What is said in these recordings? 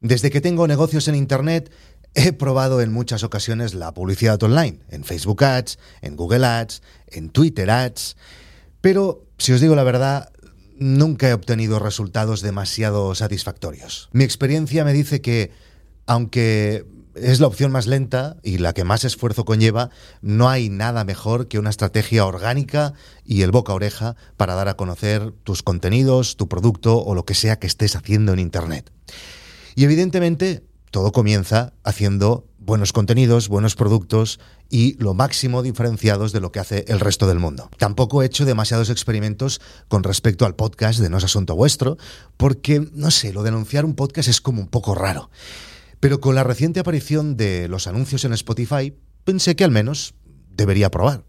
Desde que tengo negocios en Internet, he probado en muchas ocasiones la publicidad online, en Facebook Ads, en Google Ads, en Twitter Ads, pero si os digo la verdad, nunca he obtenido resultados demasiado satisfactorios. Mi experiencia me dice que, aunque es la opción más lenta y la que más esfuerzo conlleva, no hay nada mejor que una estrategia orgánica y el boca a oreja para dar a conocer tus contenidos, tu producto o lo que sea que estés haciendo en Internet. Y evidentemente todo comienza haciendo buenos contenidos, buenos productos y lo máximo diferenciados de lo que hace el resto del mundo. Tampoco he hecho demasiados experimentos con respecto al podcast de No es Asunto Vuestro, porque, no sé, lo de anunciar un podcast es como un poco raro. Pero con la reciente aparición de los anuncios en Spotify, pensé que al menos debería probar.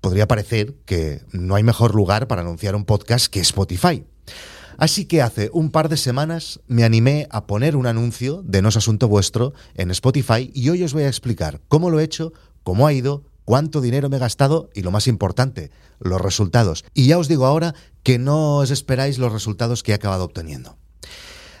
Podría parecer que no hay mejor lugar para anunciar un podcast que Spotify. Así que hace un par de semanas me animé a poner un anuncio de No es Asunto Vuestro en Spotify y hoy os voy a explicar cómo lo he hecho, cómo ha ido, cuánto dinero me he gastado y lo más importante, los resultados. Y ya os digo ahora que no os esperáis los resultados que he acabado obteniendo.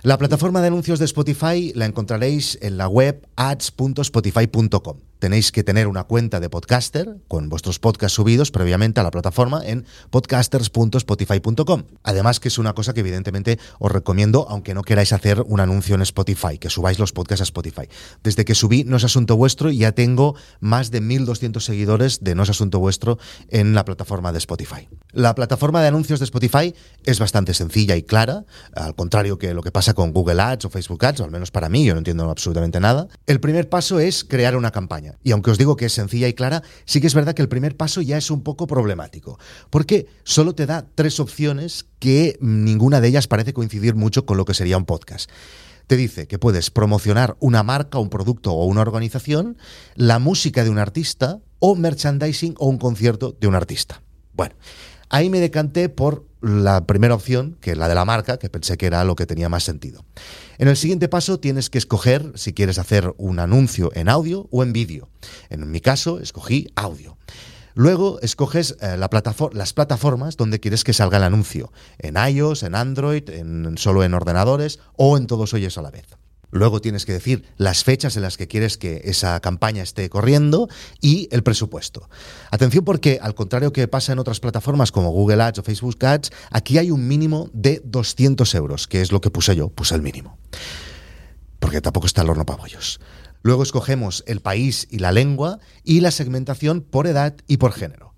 La plataforma de anuncios de Spotify la encontraréis en la web ads.spotify.com tenéis que tener una cuenta de podcaster con vuestros podcasts subidos previamente a la plataforma en podcasters.spotify.com. Además que es una cosa que evidentemente os recomiendo aunque no queráis hacer un anuncio en Spotify, que subáis los podcasts a Spotify. Desde que subí No es Asunto Vuestro ya tengo más de 1.200 seguidores de No es Asunto Vuestro en la plataforma de Spotify. La plataforma de anuncios de Spotify es bastante sencilla y clara, al contrario que lo que pasa con Google Ads o Facebook Ads, o al menos para mí, yo no entiendo absolutamente nada. El primer paso es crear una campaña. Y aunque os digo que es sencilla y clara, sí que es verdad que el primer paso ya es un poco problemático, porque solo te da tres opciones que ninguna de ellas parece coincidir mucho con lo que sería un podcast te dice que puedes promocionar una marca, un producto o una organización, la música de un artista o merchandising o un concierto de un artista. Bueno, Ahí me decanté por la primera opción, que es la de la marca, que pensé que era lo que tenía más sentido. En el siguiente paso tienes que escoger si quieres hacer un anuncio en audio o en vídeo. En mi caso, escogí audio. Luego escoges eh, la las plataformas donde quieres que salga el anuncio, en iOS, en Android, en, solo en ordenadores o en todos ellos a la vez. Luego tienes que decir las fechas en las que quieres que esa campaña esté corriendo y el presupuesto. Atención porque, al contrario que pasa en otras plataformas como Google Ads o Facebook Ads, aquí hay un mínimo de 200 euros, que es lo que puse yo, puse el mínimo. Porque tampoco está el horno para bollos. Luego escogemos el país y la lengua y la segmentación por edad y por género.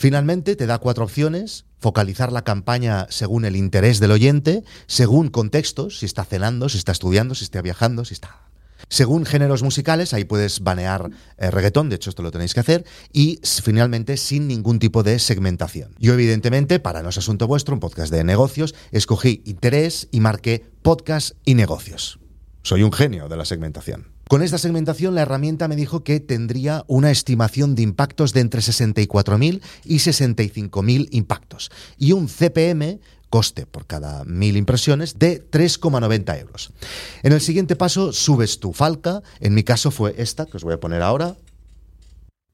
Finalmente te da cuatro opciones, focalizar la campaña según el interés del oyente, según contextos, si está cenando, si está estudiando, si está viajando, si está... Según géneros musicales, ahí puedes banear eh, reggaetón, de hecho esto lo tenéis que hacer, y finalmente sin ningún tipo de segmentación. Yo evidentemente, para no es asunto vuestro, un podcast de negocios, escogí interés y marqué podcast y negocios. Soy un genio de la segmentación. Con esta segmentación, la herramienta me dijo que tendría una estimación de impactos de entre 64.000 y 65.000 impactos y un CPM coste por cada mil impresiones de 3,90 euros. En el siguiente paso subes tu falca, en mi caso fue esta que os voy a poner ahora.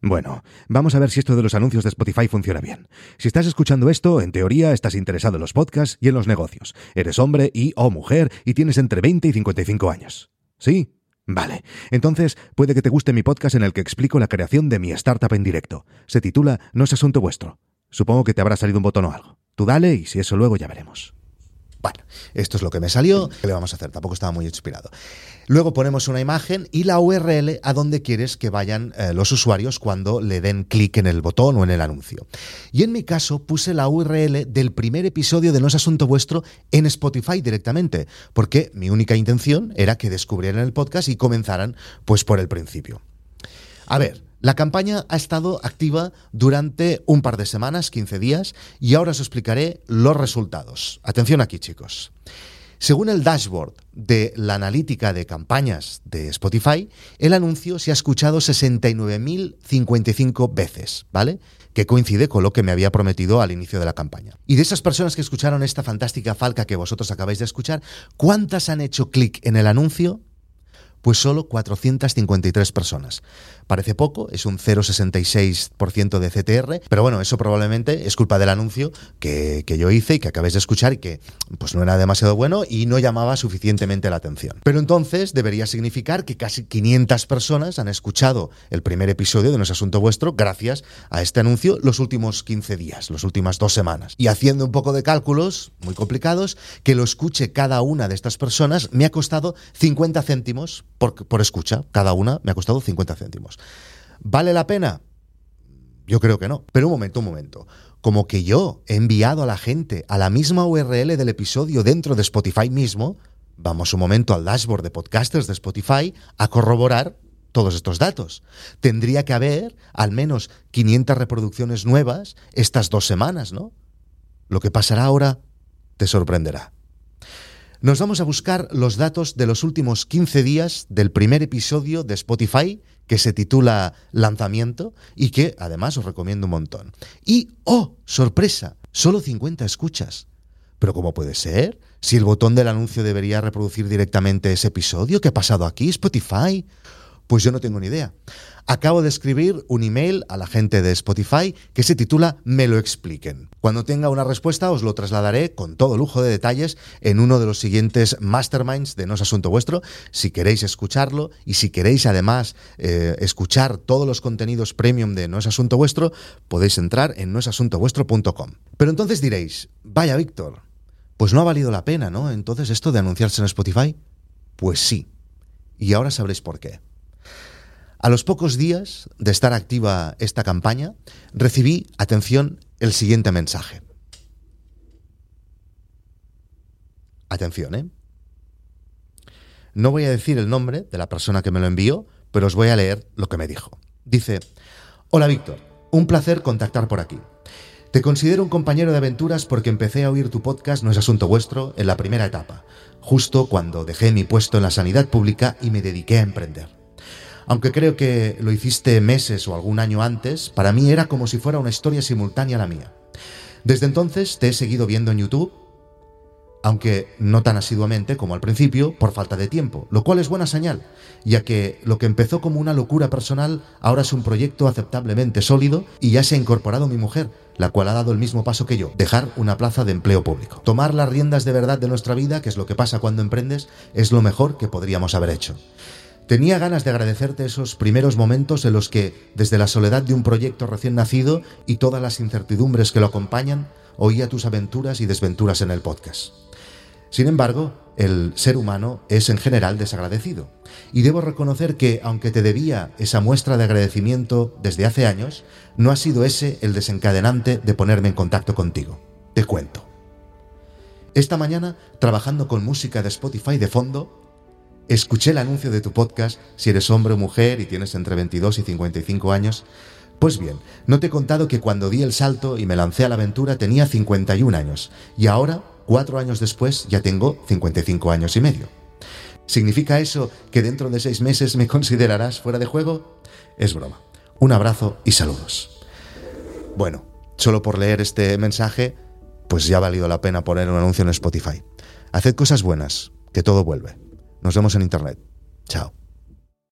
Bueno, vamos a ver si esto de los anuncios de Spotify funciona bien. Si estás escuchando esto, en teoría estás interesado en los podcasts y en los negocios. Eres hombre y o mujer y tienes entre 20 y 55 años. ¿Sí? Vale, entonces puede que te guste mi podcast en el que explico la creación de mi startup en directo. Se titula No es asunto vuestro. Supongo que te habrá salido un botón o algo. Tú dale y si eso luego ya veremos. Bueno, esto es lo que me salió. ¿Qué le vamos a hacer? Tampoco estaba muy inspirado. Luego ponemos una imagen y la URL a donde quieres que vayan eh, los usuarios cuando le den clic en el botón o en el anuncio. Y en mi caso puse la URL del primer episodio de No es Asunto Vuestro en Spotify directamente, porque mi única intención era que descubrieran el podcast y comenzaran pues por el principio. A ver, la campaña ha estado activa durante un par de semanas, 15 días, y ahora os explicaré los resultados. Atención aquí, chicos. Según el dashboard de la analítica de campañas de Spotify, el anuncio se ha escuchado 69.055 veces, ¿vale? Que coincide con lo que me había prometido al inicio de la campaña. Y de esas personas que escucharon esta fantástica falca que vosotros acabáis de escuchar, ¿cuántas han hecho clic en el anuncio? Pues solo 453 personas. Parece poco, es un 0,66% de CTR, pero bueno, eso probablemente es culpa del anuncio que, yo hice y que acabéis de escuchar y que pues no era demasiado bueno y no llamaba suficientemente la atención. Pero entonces debería significar que casi 500 personas han escuchado el primer episodio de No es Asunto Vuestro gracias a este anuncio los últimos 15 días, las últimas dos semanas. Y haciendo un poco de cálculos muy complicados, que lo escuche cada una de estas personas me ha costado 50 céntimos por, escucha. Cada una me ha costado 50 céntimos. ¿Vale la pena? Yo creo que no. Pero un momento, un momento. Como que yo he enviado a la gente a la misma URL del episodio dentro de Spotify mismo, vamos un momento al dashboard de podcasters de Spotify a corroborar todos estos datos. Tendría que haber al menos 500 reproducciones nuevas estas dos semanas, ¿no? Lo que pasará ahora te sorprenderá. Nos vamos a buscar los datos de los últimos 15 días del primer episodio de Spotify que se titula Lanzamiento y que además os recomiendo un montón. Y, oh, sorpresa, solo 50 escuchas. ¿Pero cómo puede ser? Si el botón del anuncio debería reproducir directamente ese episodio, ¿qué ha pasado aquí? Spotify. Pues yo no tengo ni idea. Acabo de escribir un email a la gente de Spotify que se titula Me lo expliquen. Cuando tenga una respuesta os lo trasladaré con todo lujo de detalles en uno de los siguientes masterminds de No es Asunto Vuestro. Si queréis escucharlo y si queréis además eh, escuchar todos los contenidos premium de No es Asunto Vuestro, podéis entrar en noesasuntovuestro.com. Pero entonces diréis, vaya Víctor, pues no ha valido la pena, ¿no? Entonces esto de anunciarse en Spotify. Pues sí. Y ahora sabréis por qué. A los pocos días de estar activa esta campaña, recibí, atención, el siguiente mensaje. Atención, ¿eh? No voy a decir el nombre de la persona que me lo envió, pero os voy a leer lo que me dijo. Dice, Hola Víctor, un placer contactar por aquí. Te considero un compañero de aventuras porque empecé a oír tu podcast No es asunto vuestro en la primera etapa, justo cuando dejé mi puesto en la sanidad pública y me dediqué a emprender. Aunque creo que lo hiciste meses o algún año antes, para mí era como si fuera una historia simultánea la mía. Desde entonces te he seguido viendo en YouTube, aunque no tan asiduamente como al principio, por falta de tiempo, lo cual es buena señal, ya que lo que empezó como una locura personal ahora es un proyecto aceptablemente sólido y ya se ha incorporado mi mujer, la cual ha dado el mismo paso que yo, dejar una plaza de empleo público. Tomar las riendas de verdad de nuestra vida, que es lo que pasa cuando emprendes, es lo mejor que podríamos haber hecho. Tenía ganas de agradecerte esos primeros momentos en los que, desde la soledad de un proyecto recién nacido y todas las incertidumbres que lo acompañan, oía tus aventuras y desventuras en el podcast. Sin embargo, el ser humano es en general desagradecido, y debo reconocer que, aunque te debía esa muestra de agradecimiento desde hace años, no ha sido ese el desencadenante de ponerme en contacto contigo. Te cuento. Esta mañana, trabajando con música de Spotify de fondo, Escuché el anuncio de tu podcast, si eres hombre o mujer y tienes entre 22 y 55 años. Pues bien, no te he contado que cuando di el salto y me lancé a la aventura tenía 51 años y ahora, cuatro años después, ya tengo 55 años y medio. ¿Significa eso que dentro de seis meses me considerarás fuera de juego? Es broma. Un abrazo y saludos. Bueno, solo por leer este mensaje, pues ya ha valido la pena poner un anuncio en Spotify. Haced cosas buenas, que todo vuelve. Nos vemos en internet. Chao.